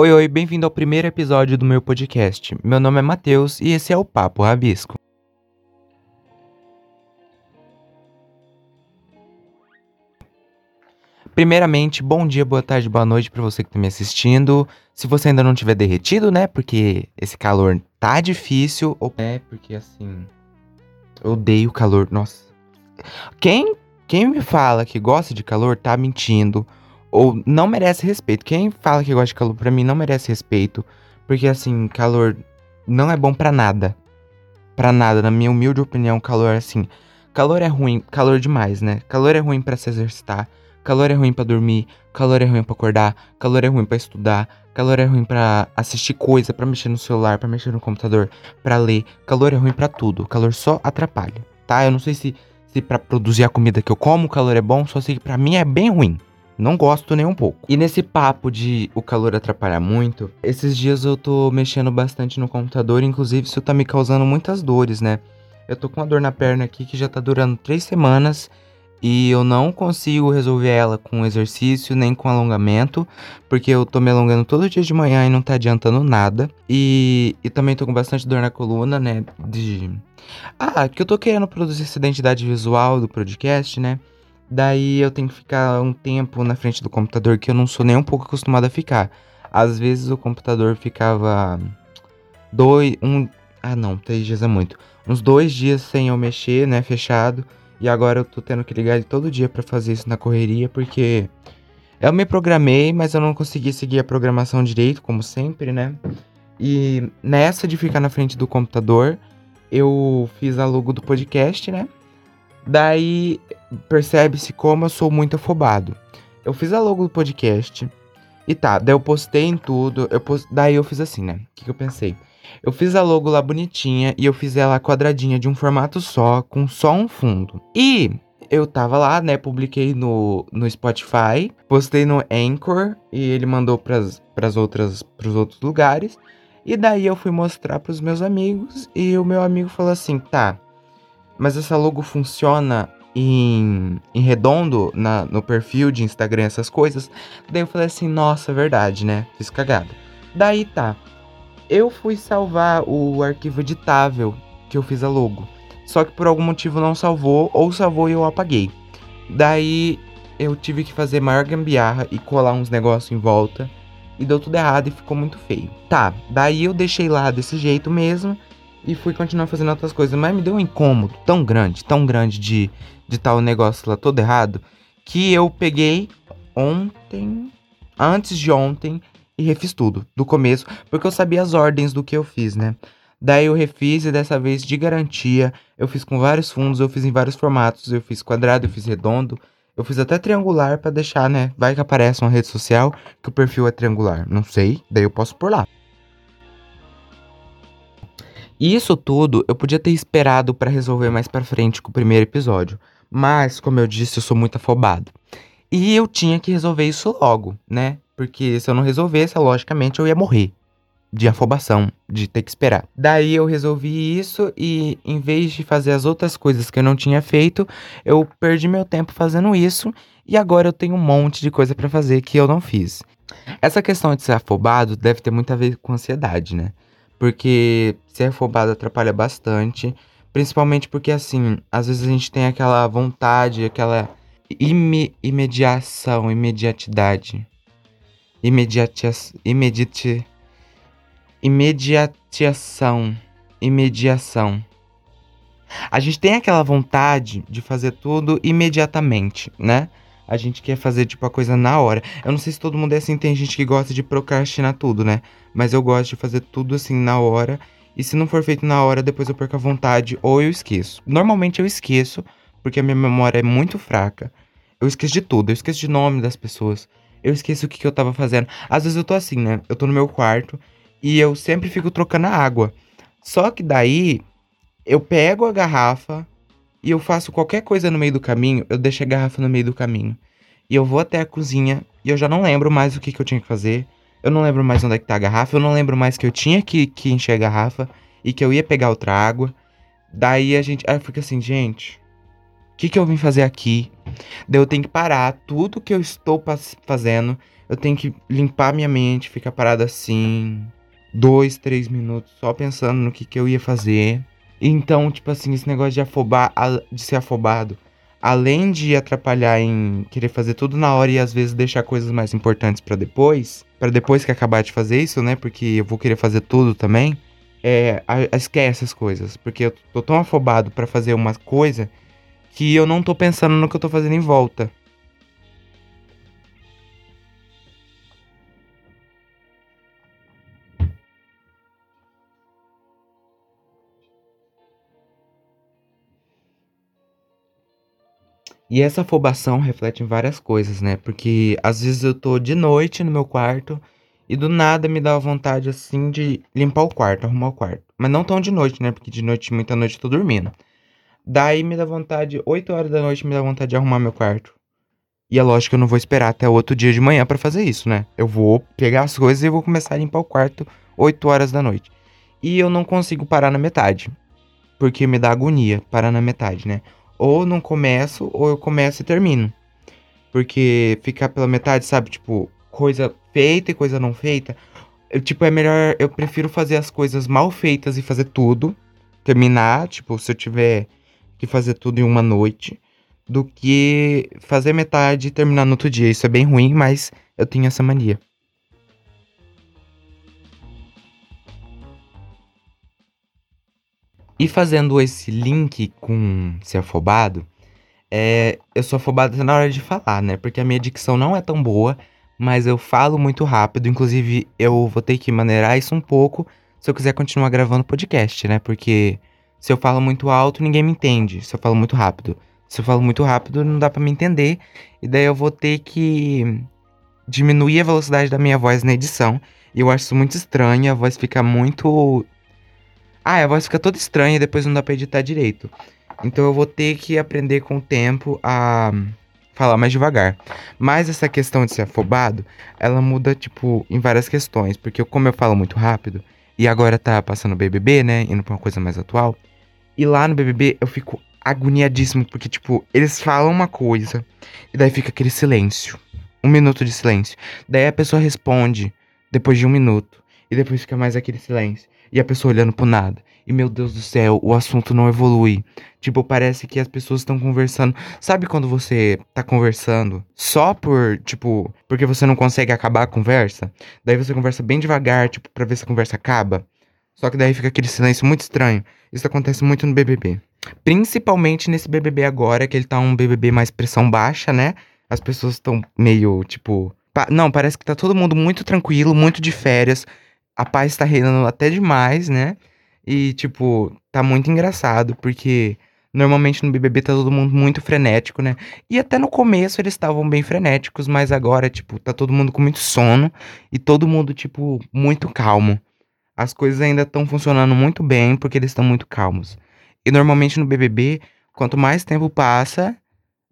Oi, oi, bem-vindo ao primeiro episódio do meu podcast. Meu nome é Matheus e esse é o Papo Rabisco. Primeiramente, bom dia, boa tarde, boa noite para você que tá me assistindo. Se você ainda não tiver derretido, né? Porque esse calor tá difícil, ou é porque assim, eu odeio calor. Nossa. Quem quem me fala que gosta de calor tá mentindo ou não merece respeito. Quem fala que gosta de calor pra mim não merece respeito, porque assim, calor não é bom para nada. Para nada, na minha humilde opinião, calor assim, calor é ruim, calor demais, né? Calor é ruim para se exercitar, calor é ruim para dormir, calor é ruim para acordar, calor é ruim para estudar, calor é ruim para assistir coisa, para mexer no celular, para mexer no computador, para ler. Calor é ruim para tudo. Calor só atrapalha, tá? Eu não sei se se para produzir a comida que eu como calor é bom, só sei que para mim é bem ruim. Não gosto nem um pouco. E nesse papo de o calor atrapalhar muito, esses dias eu tô mexendo bastante no computador, inclusive isso tá me causando muitas dores, né? Eu tô com uma dor na perna aqui que já tá durando três semanas e eu não consigo resolver ela com exercício nem com alongamento, porque eu tô me alongando todo dia de manhã e não tá adiantando nada. E, e também tô com bastante dor na coluna, né? De. Ah, que eu tô querendo produzir essa identidade visual do podcast, né? Daí eu tenho que ficar um tempo na frente do computador que eu não sou nem um pouco acostumado a ficar. Às vezes o computador ficava dois, um, ah não, três dias é muito, uns dois dias sem eu mexer, né, fechado. E agora eu tô tendo que ligar ele todo dia para fazer isso na correria, porque eu me programei, mas eu não consegui seguir a programação direito, como sempre, né? E nessa de ficar na frente do computador, eu fiz a logo do podcast, né? Daí percebe-se como eu sou muito afobado. Eu fiz a logo do podcast. E tá, daí eu postei em tudo. Eu post... Daí eu fiz assim, né? O que, que eu pensei? Eu fiz a logo lá bonitinha e eu fiz ela quadradinha de um formato só, com só um fundo. E eu tava lá, né? Publiquei no, no Spotify, postei no Anchor e ele mandou pras, pras outras, pros outros lugares. E daí eu fui mostrar pros meus amigos e o meu amigo falou assim: tá, mas essa logo funciona em, em redondo na, no perfil de Instagram, essas coisas. Daí eu falei assim, nossa, verdade, né? Fiz cagada. Daí tá. Eu fui salvar o arquivo editável que eu fiz a logo. Só que por algum motivo não salvou, ou salvou e eu apaguei. Daí eu tive que fazer maior gambiarra e colar uns negócios em volta. E deu tudo errado e ficou muito feio. Tá, daí eu deixei lá desse jeito mesmo e fui continuar fazendo outras coisas. Mas me deu um incômodo tão grande, tão grande de de tal negócio lá todo errado, que eu peguei ontem, antes de ontem, e refiz tudo, do começo, porque eu sabia as ordens do que eu fiz, né? Daí eu refiz e dessa vez de garantia, eu fiz com vários fundos, eu fiz em vários formatos, eu fiz quadrado, eu fiz redondo, eu fiz até triangular para deixar, né? Vai que aparece uma rede social que o perfil é triangular, não sei, daí eu posso por lá. E isso tudo eu podia ter esperado para resolver mais para frente com o primeiro episódio. Mas, como eu disse, eu sou muito afobado. E eu tinha que resolver isso logo, né? Porque se eu não resolvesse, logicamente eu ia morrer de afobação, de ter que esperar. Daí eu resolvi isso e em vez de fazer as outras coisas que eu não tinha feito, eu perdi meu tempo fazendo isso e agora eu tenho um monte de coisa para fazer que eu não fiz. Essa questão de ser afobado deve ter muito a ver com ansiedade, né? Porque ser afobado atrapalha bastante Principalmente porque, assim, às vezes a gente tem aquela vontade, aquela ime imediação, imediatidade. Imediatia imediate imediatiação, imediação. A gente tem aquela vontade de fazer tudo imediatamente, né? A gente quer fazer, tipo, a coisa na hora. Eu não sei se todo mundo é assim, tem gente que gosta de procrastinar tudo, né? Mas eu gosto de fazer tudo assim na hora e se não for feito na hora, depois eu perco a vontade ou eu esqueço. Normalmente eu esqueço, porque a minha memória é muito fraca. Eu esqueço de tudo, eu esqueço de nome das pessoas. Eu esqueço o que, que eu tava fazendo. Às vezes eu tô assim, né? Eu tô no meu quarto e eu sempre fico trocando a água. Só que daí eu pego a garrafa e eu faço qualquer coisa no meio do caminho, eu deixo a garrafa no meio do caminho. E eu vou até a cozinha e eu já não lembro mais o que, que eu tinha que fazer. Eu não lembro mais onde é que tá a garrafa. Eu não lembro mais que eu tinha que, que encher a garrafa e que eu ia pegar outra água. Daí a gente. Aí eu fico assim, gente. O que, que eu vim fazer aqui? Daí eu tenho que parar tudo que eu estou fazendo, eu tenho que limpar minha mente, ficar parado assim, dois, três minutos, só pensando no que, que eu ia fazer. Então, tipo assim, esse negócio de afobar, de ser afobado, além de atrapalhar em querer fazer tudo na hora e às vezes deixar coisas mais importantes para depois, para depois que acabar de fazer isso, né? Porque eu vou querer fazer tudo também. É, esquece essas coisas, porque eu tô tão afobado para fazer uma coisa que eu não tô pensando no que eu tô fazendo em volta. E essa afobação reflete em várias coisas, né? Porque às vezes eu tô de noite no meu quarto e do nada me dá vontade assim de limpar o quarto, arrumar o quarto. Mas não tão de noite, né? Porque de noite, muita noite eu tô dormindo. Daí me dá vontade, 8 horas da noite me dá vontade de arrumar meu quarto. E é lógico que eu não vou esperar até outro dia de manhã para fazer isso, né? Eu vou pegar as coisas e vou começar a limpar o quarto 8 horas da noite. E eu não consigo parar na metade. Porque me dá agonia parar na metade, né? Ou não começo, ou eu começo e termino. Porque ficar pela metade, sabe? Tipo, coisa feita e coisa não feita. Eu, tipo, é melhor. Eu prefiro fazer as coisas mal feitas e fazer tudo. Terminar, tipo, se eu tiver que fazer tudo em uma noite. Do que fazer metade e terminar no outro dia. Isso é bem ruim, mas eu tenho essa mania. E fazendo esse link com ser afobado, é, eu sou afobado na hora de falar, né? Porque a minha dicção não é tão boa, mas eu falo muito rápido. Inclusive, eu vou ter que maneirar isso um pouco se eu quiser continuar gravando podcast, né? Porque se eu falo muito alto, ninguém me entende. Se eu falo muito rápido. Se eu falo muito rápido, não dá para me entender. E daí eu vou ter que diminuir a velocidade da minha voz na edição. E eu acho isso muito estranho, a voz fica muito ah, a voz fica toda estranha e depois não dá pra editar direito. Então eu vou ter que aprender com o tempo a falar mais devagar. Mas essa questão de ser afobado, ela muda, tipo, em várias questões. Porque como eu falo muito rápido, e agora tá passando BBB, né? Indo pra uma coisa mais atual. E lá no BBB eu fico agoniadíssimo, porque, tipo, eles falam uma coisa, e daí fica aquele silêncio. Um minuto de silêncio. Daí a pessoa responde depois de um minuto. E depois fica mais aquele silêncio e a pessoa olhando pro nada. E meu Deus do céu, o assunto não evolui. Tipo, parece que as pessoas estão conversando. Sabe quando você tá conversando só por, tipo, porque você não consegue acabar a conversa? Daí você conversa bem devagar, tipo, pra ver se a conversa acaba. Só que daí fica aquele silêncio muito estranho. Isso acontece muito no BBB. Principalmente nesse BBB agora, que ele tá um BBB mais pressão baixa, né? As pessoas estão meio, tipo. Pa não, parece que tá todo mundo muito tranquilo, muito de férias a paz tá reinando até demais, né? E, tipo, tá muito engraçado, porque normalmente no BBB tá todo mundo muito frenético, né? E até no começo eles estavam bem frenéticos, mas agora, tipo, tá todo mundo com muito sono e todo mundo, tipo, muito calmo. As coisas ainda estão funcionando muito bem porque eles estão muito calmos. E normalmente no BBB, quanto mais tempo passa,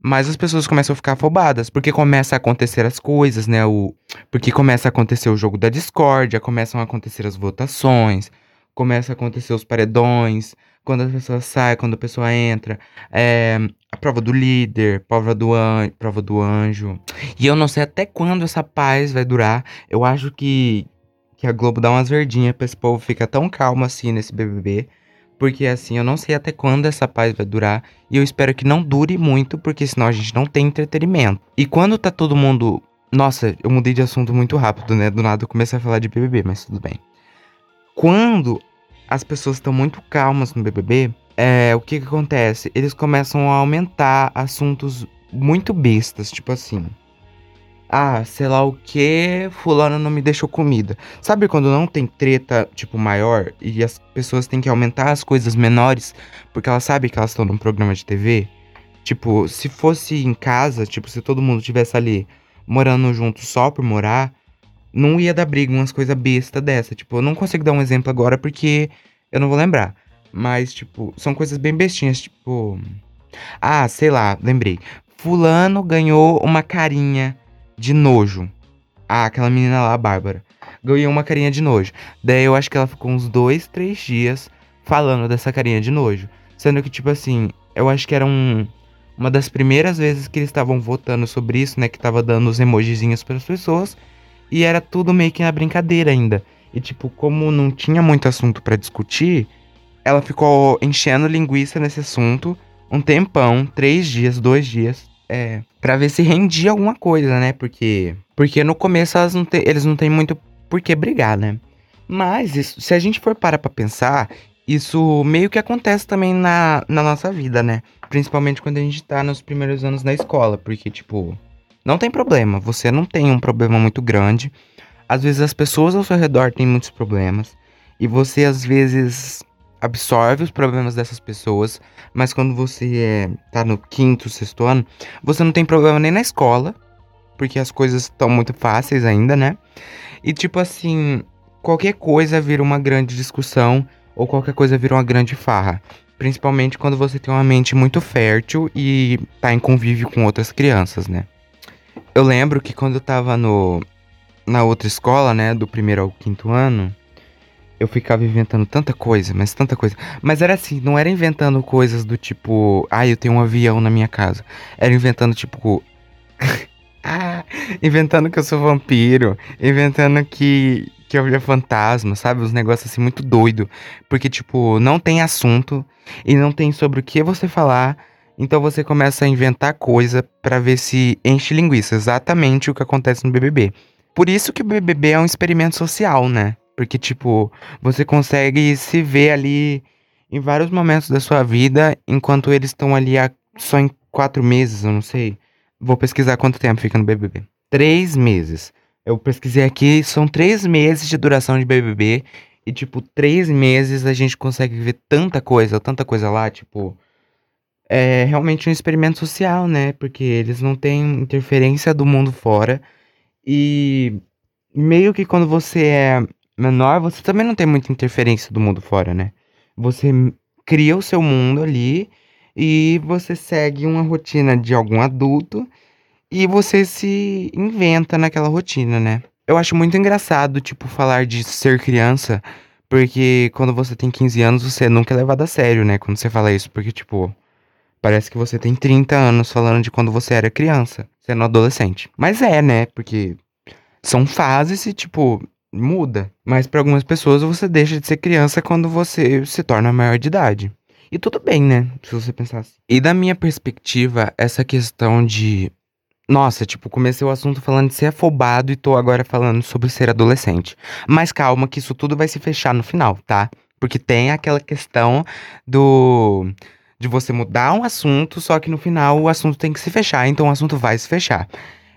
mais as pessoas começam a ficar afobadas, porque começa a acontecer as coisas, né? O, porque começa a acontecer o jogo da discórdia, começam a acontecer as votações, começa a acontecer os paredões, quando a pessoa sai, quando a pessoa entra, é, a prova do líder, prova do, an prova do anjo. E eu não sei até quando essa paz vai durar. Eu acho que, que a Globo dá umas verdinhas pra esse povo ficar tão calmo assim nesse BBB. Porque assim, eu não sei até quando essa paz vai durar. E eu espero que não dure muito, porque senão a gente não tem entretenimento. E quando tá todo mundo. Nossa, eu mudei de assunto muito rápido, né? Do nada eu comecei a falar de BBB, mas tudo bem. Quando as pessoas estão muito calmas no BBB, é, o que que acontece? Eles começam a aumentar assuntos muito bestas, tipo assim ah, sei lá o que, fulano não me deixou comida. Sabe quando não tem treta, tipo, maior e as pessoas têm que aumentar as coisas menores porque elas sabem que elas estão num programa de TV? Tipo, se fosse em casa, tipo, se todo mundo tivesse ali morando junto só por morar, não ia dar briga, umas coisas besta dessa. Tipo, eu não consigo dar um exemplo agora porque eu não vou lembrar. Mas, tipo, são coisas bem bestinhas, tipo. Ah, sei lá, lembrei. Fulano ganhou uma carinha de nojo. Ah, aquela menina lá, a Bárbara. Ganhou uma carinha de nojo. Daí eu acho que ela ficou uns dois, três dias falando dessa carinha de nojo. Sendo que, tipo assim, eu acho que era um, uma das primeiras vezes que eles estavam votando sobre isso, né? Que tava dando os emojizinhos para as pessoas. E era tudo meio que na brincadeira ainda. E, tipo, como não tinha muito assunto para discutir, ela ficou enchendo linguiça nesse assunto um tempão, três dias, dois dias, é, pra ver se rendia alguma coisa, né? Porque, porque no começo não te, eles não têm muito por que brigar, né? Mas isso, se a gente for parar pra pensar, isso meio que acontece também na, na nossa vida, né? Principalmente quando a gente tá nos primeiros anos da escola, porque, tipo, não tem problema, você não tem um problema muito grande. Às vezes as pessoas ao seu redor têm muitos problemas. E você, às vezes, absorve os problemas dessas pessoas, mas quando você é, tá no quinto, sexto ano, você não tem problema nem na escola, porque as coisas estão muito fáceis ainda, né? E tipo assim, qualquer coisa vira uma grande discussão ou qualquer coisa vira uma grande farra. Principalmente quando você tem uma mente muito fértil e tá em convívio com outras crianças, né? Eu lembro que quando eu tava no, na outra escola, né, do primeiro ao quinto ano, eu ficava inventando tanta coisa, mas tanta coisa. Mas era assim, não era inventando coisas do tipo, ah, eu tenho um avião na minha casa. Era inventando tipo. ah, inventando que eu sou vampiro. Inventando que, que eu via fantasma, sabe? Uns negócios assim muito doido. Porque, tipo, não tem assunto e não tem sobre o que você falar. Então você começa a inventar coisa para ver se enche linguiça. Exatamente o que acontece no BBB. Por isso que o BBB é um experimento social, né? Porque, tipo, você consegue se ver ali em vários momentos da sua vida, enquanto eles estão ali há, só em quatro meses, eu não sei. Vou pesquisar quanto tempo fica no BBB. Três meses. Eu pesquisei aqui, são três meses de duração de BBB. E, tipo, três meses a gente consegue ver tanta coisa, tanta coisa lá, tipo. É realmente um experimento social, né? Porque eles não têm interferência do mundo fora. E meio que quando você é menor, você também não tem muita interferência do mundo fora, né? Você cria o seu mundo ali e você segue uma rotina de algum adulto e você se inventa naquela rotina, né? Eu acho muito engraçado, tipo, falar de ser criança, porque quando você tem 15 anos, você nunca é levado a sério, né? Quando você fala isso, porque, tipo, parece que você tem 30 anos falando de quando você era criança, sendo adolescente. Mas é, né? Porque são fases e, tipo, muda. Mas para algumas pessoas você deixa de ser criança quando você se torna maior de idade. E tudo bem, né? Se você pensar assim. E da minha perspectiva, essa questão de. Nossa, tipo, comecei o assunto falando de ser afobado e tô agora falando sobre ser adolescente. Mas calma, que isso tudo vai se fechar no final, tá? Porque tem aquela questão do. de você mudar um assunto, só que no final o assunto tem que se fechar, então o assunto vai se fechar.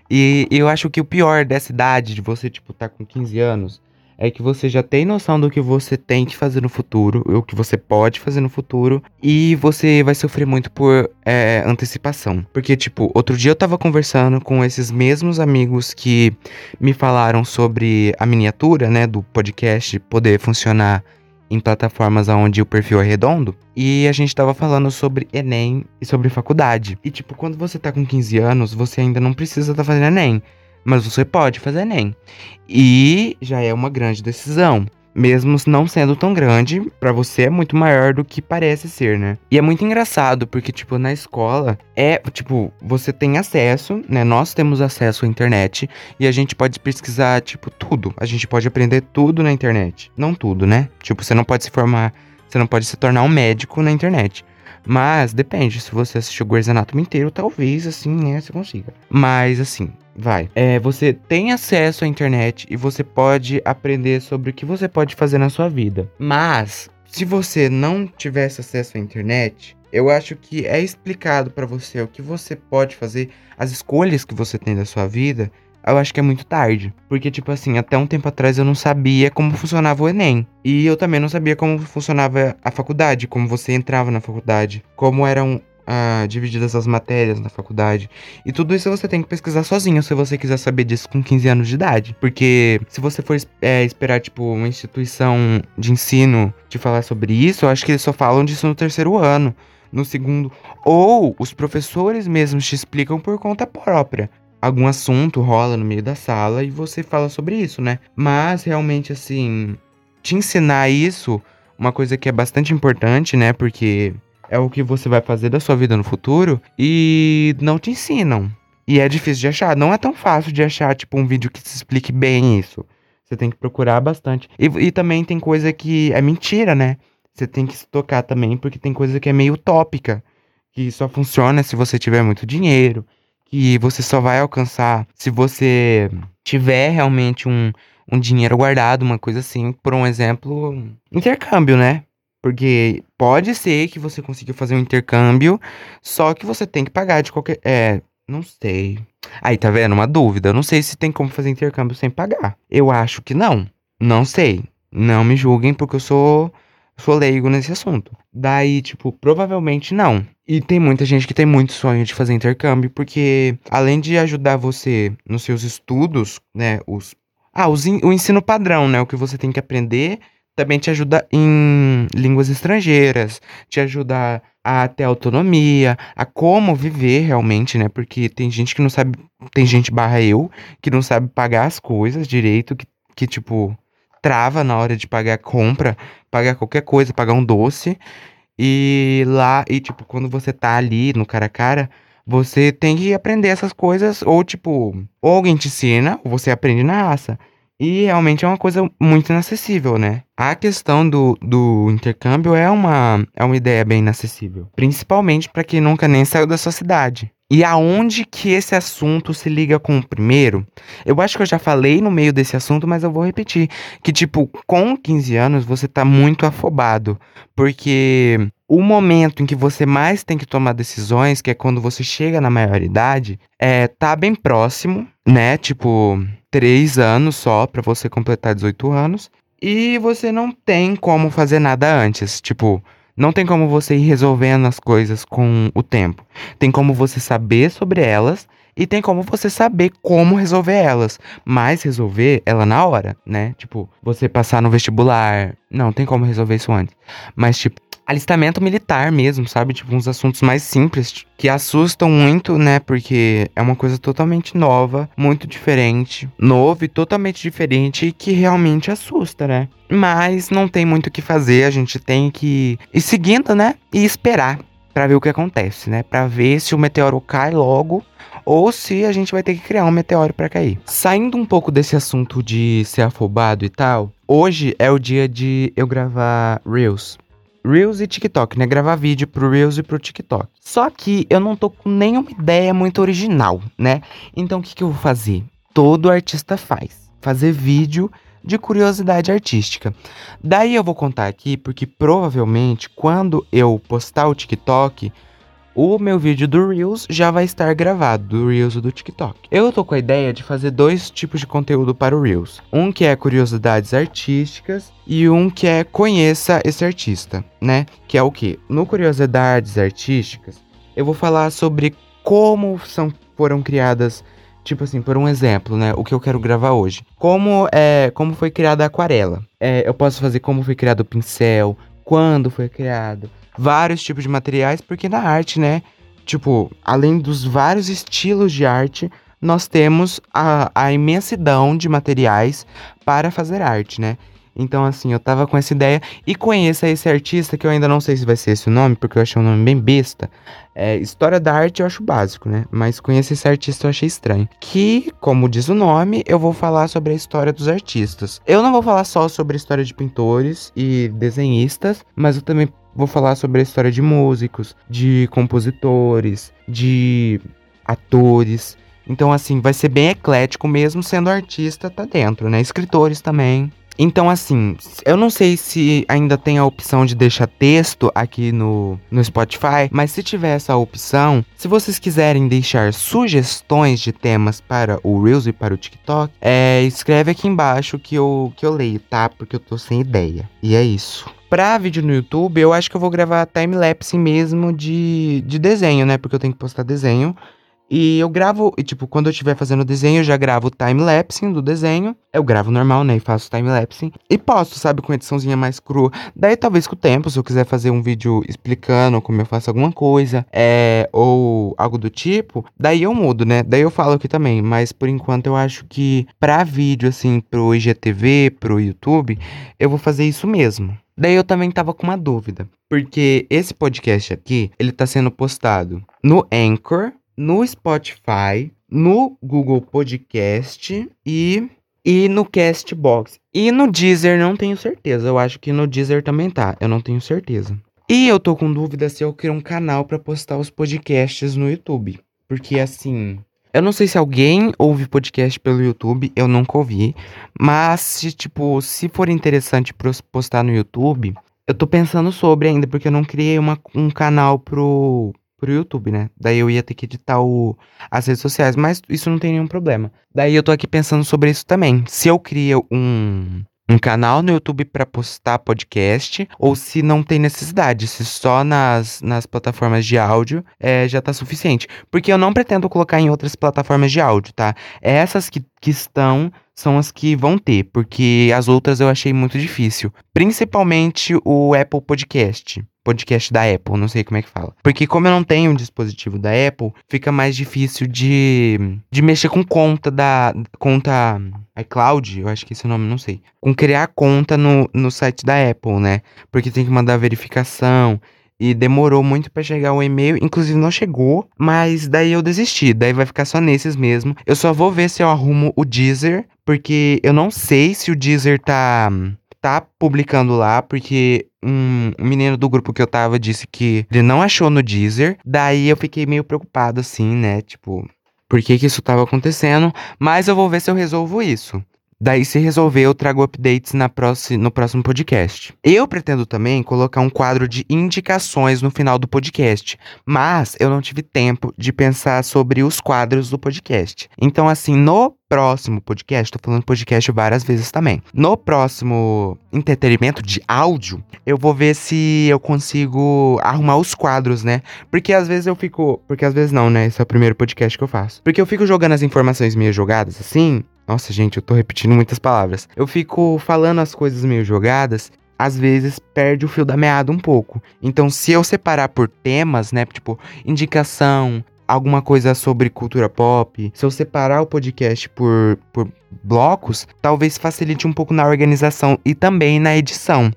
E eu acho que o pior dessa idade, de você, tipo, tá com 15 anos, é que você já tem noção do que você tem que fazer no futuro, o que você pode fazer no futuro, e você vai sofrer muito por é, antecipação. Porque, tipo, outro dia eu tava conversando com esses mesmos amigos que me falaram sobre a miniatura, né, do podcast poder funcionar em plataformas onde o perfil é redondo. E a gente tava falando sobre Enem e sobre faculdade. E tipo, quando você tá com 15 anos, você ainda não precisa tá fazendo Enem. Mas você pode fazer Enem. E já é uma grande decisão mesmo não sendo tão grande, para você é muito maior do que parece ser, né? E é muito engraçado porque tipo na escola é, tipo, você tem acesso, né? Nós temos acesso à internet e a gente pode pesquisar tipo tudo. A gente pode aprender tudo na internet. Não tudo, né? Tipo, você não pode se formar, você não pode se tornar um médico na internet. Mas depende, se você assistir o Grey's Anatomy inteiro, talvez assim, né, você consiga. Mas assim, vai. É, você tem acesso à internet e você pode aprender sobre o que você pode fazer na sua vida. Mas, se você não tivesse acesso à internet, eu acho que é explicado para você o que você pode fazer, as escolhas que você tem da sua vida, eu acho que é muito tarde. Porque, tipo assim, até um tempo atrás eu não sabia como funcionava o Enem. E eu também não sabia como funcionava a faculdade, como você entrava na faculdade, como eram divididas as matérias na faculdade. E tudo isso você tem que pesquisar sozinho se você quiser saber disso com 15 anos de idade. Porque se você for é, esperar, tipo, uma instituição de ensino te falar sobre isso, eu acho que eles só falam disso no terceiro ano no segundo. Ou os professores mesmos te explicam por conta própria algum assunto rola no meio da sala e você fala sobre isso, né? Mas realmente, assim, te ensinar isso, uma coisa que é bastante importante, né? Porque é o que você vai fazer da sua vida no futuro e não te ensinam. E é difícil de achar. Não é tão fácil de achar, tipo, um vídeo que se explique bem isso. Você tem que procurar bastante. E, e também tem coisa que é mentira, né? Você tem que se tocar também, porque tem coisa que é meio utópica. Que só funciona se você tiver muito dinheiro. Que você só vai alcançar se você tiver realmente um, um dinheiro guardado, uma coisa assim. Por um exemplo, intercâmbio, né? Porque pode ser que você consiga fazer um intercâmbio, só que você tem que pagar de qualquer. É, não sei. Aí, tá vendo? Uma dúvida. Eu não sei se tem como fazer intercâmbio sem pagar. Eu acho que não. Não sei. Não me julguem porque eu sou, sou leigo nesse assunto. Daí, tipo, provavelmente não. E tem muita gente que tem muito sonho de fazer intercâmbio, porque além de ajudar você nos seus estudos, né, os ah, os, o ensino padrão, né, o que você tem que aprender, também te ajuda em línguas estrangeiras, te ajuda a ter autonomia, a como viver realmente, né? Porque tem gente que não sabe, tem gente barra eu, que não sabe pagar as coisas direito, que, que tipo, trava na hora de pagar compra, pagar qualquer coisa, pagar um doce. E lá, e tipo, quando você tá ali no cara a cara, você tem que aprender essas coisas, ou tipo, ou alguém te ensina, ou você aprende na raça. E realmente é uma coisa muito inacessível, né? A questão do, do intercâmbio é uma, é uma ideia bem inacessível. Principalmente para quem nunca nem saiu da sua cidade. E aonde que esse assunto se liga com o primeiro? Eu acho que eu já falei no meio desse assunto, mas eu vou repetir. Que, tipo, com 15 anos você tá muito afobado. Porque o momento em que você mais tem que tomar decisões, que é quando você chega na maioridade, é, tá bem próximo, né? Tipo, três anos só para você completar 18 anos. E você não tem como fazer nada antes. Tipo, não tem como você ir resolvendo as coisas com o tempo. Tem como você saber sobre elas e tem como você saber como resolver elas. Mas resolver ela na hora, né? Tipo, você passar no vestibular. Não, tem como resolver isso antes. Mas, tipo, alistamento militar mesmo, sabe? Tipo, uns assuntos mais simples que assustam muito, né? Porque é uma coisa totalmente nova, muito diferente, novo e totalmente diferente e que realmente assusta, né? Mas não tem muito o que fazer, a gente tem que ir seguindo, né? E esperar para ver o que acontece, né? Para ver se o meteoro cai logo ou se a gente vai ter que criar um meteoro para cair. Saindo um pouco desse assunto de ser afobado e tal, hoje é o dia de eu gravar Reels. Reels e TikTok, né? Gravar vídeo pro Reels e pro TikTok. Só que eu não tô com nenhuma ideia muito original, né? Então o que, que eu vou fazer? Todo artista faz. Fazer vídeo de curiosidade artística. Daí eu vou contar aqui porque provavelmente quando eu postar o TikTok, o meu vídeo do Reels já vai estar gravado, do Reels do TikTok. Eu tô com a ideia de fazer dois tipos de conteúdo para o Reels. Um que é curiosidades artísticas e um que é conheça esse artista, né? Que é o que? No curiosidades artísticas, eu vou falar sobre como são foram criadas Tipo assim, por um exemplo, né? O que eu quero gravar hoje. Como é, como foi criada a aquarela. É, eu posso fazer como foi criado o pincel, quando foi criado, vários tipos de materiais, porque na arte, né? Tipo, além dos vários estilos de arte, nós temos a, a imensidão de materiais para fazer arte, né? Então, assim, eu tava com essa ideia e conheça esse artista, que eu ainda não sei se vai ser esse o nome, porque eu achei um nome bem besta. É, história da arte eu acho básico, né? Mas conhecer esse artista eu achei estranho. Que, como diz o nome, eu vou falar sobre a história dos artistas. Eu não vou falar só sobre a história de pintores e desenhistas, mas eu também vou falar sobre a história de músicos, de compositores, de atores. Então, assim, vai ser bem eclético mesmo sendo artista tá dentro, né? Escritores também. Então, assim, eu não sei se ainda tem a opção de deixar texto aqui no, no Spotify, mas se tiver essa opção, se vocês quiserem deixar sugestões de temas para o Reels e para o TikTok, é, escreve aqui embaixo que eu, que eu leio, tá? Porque eu tô sem ideia. E é isso. Pra vídeo no YouTube, eu acho que eu vou gravar time-lapse mesmo de, de desenho, né? Porque eu tenho que postar desenho. E eu gravo, e, tipo, quando eu estiver fazendo desenho, eu já gravo o time-lapse do desenho. Eu gravo normal, né? E faço time-lapse. E posto, sabe, com ediçãozinha mais crua. Daí, talvez com o tempo, se eu quiser fazer um vídeo explicando como eu faço alguma coisa, é, ou algo do tipo, daí eu mudo, né? Daí eu falo aqui também. Mas por enquanto eu acho que pra vídeo, assim, pro IGTV, pro YouTube, eu vou fazer isso mesmo. Daí eu também tava com uma dúvida, porque esse podcast aqui, ele tá sendo postado no Anchor, no Spotify, no Google Podcast e, e no Castbox. E no Deezer não tenho certeza. Eu acho que no Deezer também tá. Eu não tenho certeza. E eu tô com dúvida se eu quero um canal para postar os podcasts no YouTube. Porque assim, eu não sei se alguém ouve podcast pelo YouTube, eu nunca ouvi. Mas, se, tipo, se for interessante postar no YouTube, eu tô pensando sobre ainda, porque eu não criei uma, um canal pro, pro YouTube, né? Daí eu ia ter que editar o, as redes sociais, mas isso não tem nenhum problema. Daí eu tô aqui pensando sobre isso também. Se eu crio um, um canal no YouTube para postar podcast, ou se não tem necessidade, se só nas, nas plataformas de áudio é, já tá suficiente. Porque eu não pretendo colocar em outras plataformas de áudio, tá? Essas que, que estão são as que vão ter, porque as outras eu achei muito difícil. Principalmente o Apple Podcast podcast da Apple, não sei como é que fala. Porque como eu não tenho um dispositivo da Apple, fica mais difícil de, de mexer com conta da conta iCloud, eu acho que esse é o nome, não sei. Com criar conta no, no site da Apple, né? Porque tem que mandar verificação e demorou muito para chegar o e-mail, inclusive não chegou, mas daí eu desisti, daí vai ficar só nesses mesmo. Eu só vou ver se eu arrumo o Deezer, porque eu não sei se o Deezer tá tá publicando lá, porque um, menino do grupo que eu tava disse que ele não achou no Deezer. Daí eu fiquei meio preocupado, assim, né? Tipo, por que que isso tava acontecendo? Mas eu vou ver se eu resolvo isso. Daí, se resolver, eu trago updates na próxima, no próximo podcast. Eu pretendo também colocar um quadro de indicações no final do podcast, mas eu não tive tempo de pensar sobre os quadros do podcast. Então, assim, no próximo podcast, tô falando podcast várias vezes também. No próximo entretenimento de áudio, eu vou ver se eu consigo arrumar os quadros, né? Porque às vezes eu fico. Porque às vezes não, né? Esse é o primeiro podcast que eu faço. Porque eu fico jogando as informações meio jogadas assim, nossa, gente, eu tô repetindo muitas palavras. Eu fico falando as coisas meio jogadas às vezes perde o fio da meada um pouco. Então, se eu separar por temas, né, tipo indicação, alguma coisa sobre cultura pop, se eu separar o podcast por, por blocos, talvez facilite um pouco na organização e também na edição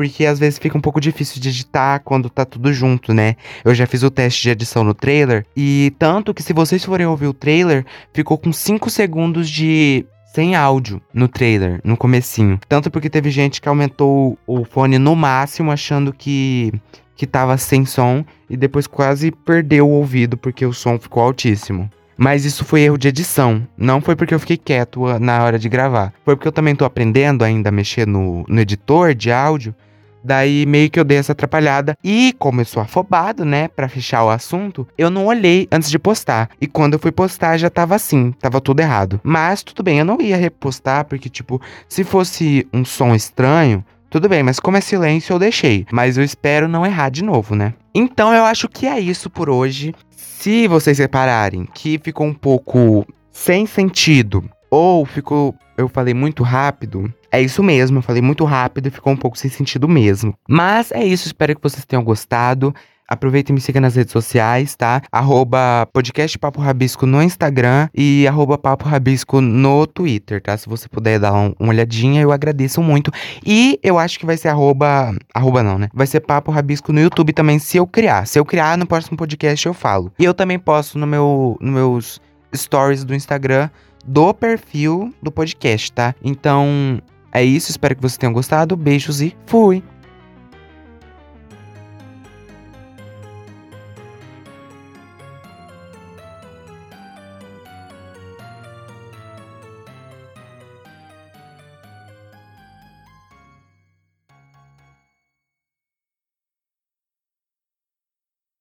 porque às vezes fica um pouco difícil de editar quando tá tudo junto, né? Eu já fiz o teste de edição no trailer e tanto que se vocês forem ouvir o trailer, ficou com 5 segundos de sem áudio no trailer, no comecinho. Tanto porque teve gente que aumentou o fone no máximo achando que que tava sem som e depois quase perdeu o ouvido porque o som ficou altíssimo. Mas isso foi erro de edição. Não foi porque eu fiquei quieto na hora de gravar. Foi porque eu também tô aprendendo ainda a mexer no, no editor de áudio. Daí meio que eu dei essa atrapalhada. E como eu sou afobado, né, para fechar o assunto, eu não olhei antes de postar. E quando eu fui postar já tava assim, tava tudo errado. Mas tudo bem, eu não ia repostar porque tipo, se fosse um som estranho, tudo bem, mas como é silêncio eu deixei. Mas eu espero não errar de novo, né? Então eu acho que é isso por hoje. Se vocês repararem que ficou um pouco sem sentido ou ficou eu falei muito rápido, é isso mesmo, eu falei muito rápido e ficou um pouco sem sentido mesmo. Mas é isso, espero que vocês tenham gostado. Aproveita e me siga nas redes sociais, tá? Arroba podcast Papo Rabisco no Instagram e arroba Papo Rabisco no Twitter, tá? Se você puder dar um, uma olhadinha, eu agradeço muito. E eu acho que vai ser arroba... Arroba não, né? Vai ser Papo Rabisco no YouTube também, se eu criar. Se eu criar, no próximo podcast eu falo. E eu também posto no meu, nos meus stories do Instagram do perfil do podcast, tá? Então, é isso. Espero que vocês tenham gostado. Beijos e fui!